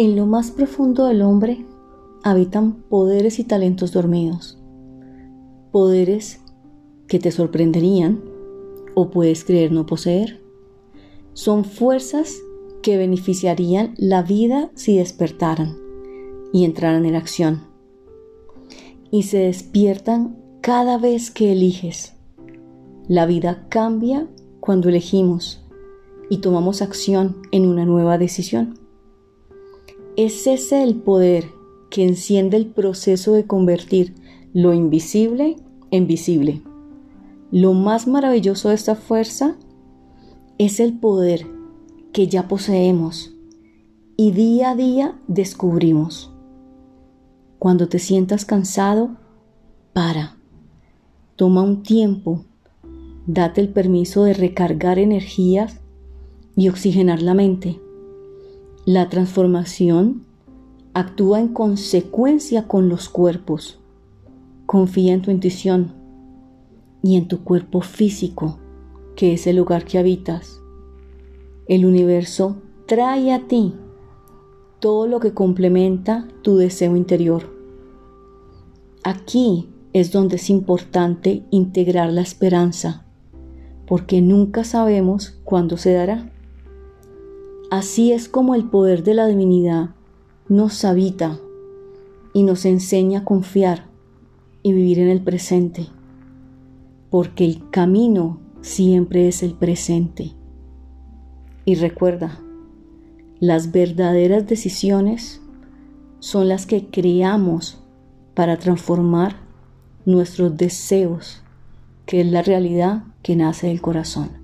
En lo más profundo del hombre habitan poderes y talentos dormidos. Poderes que te sorprenderían o puedes creer no poseer. Son fuerzas que beneficiarían la vida si despertaran y entraran en acción. Y se despiertan cada vez que eliges. La vida cambia cuando elegimos y tomamos acción en una nueva decisión. Es ese el poder que enciende el proceso de convertir lo invisible en visible. Lo más maravilloso de esta fuerza es el poder que ya poseemos y día a día descubrimos. Cuando te sientas cansado, para. Toma un tiempo, date el permiso de recargar energías y oxigenar la mente. La transformación actúa en consecuencia con los cuerpos. Confía en tu intuición y en tu cuerpo físico, que es el lugar que habitas. El universo trae a ti todo lo que complementa tu deseo interior. Aquí es donde es importante integrar la esperanza, porque nunca sabemos cuándo se dará. Así es como el poder de la divinidad nos habita y nos enseña a confiar y vivir en el presente, porque el camino siempre es el presente. Y recuerda, las verdaderas decisiones son las que creamos para transformar nuestros deseos, que es la realidad que nace del corazón.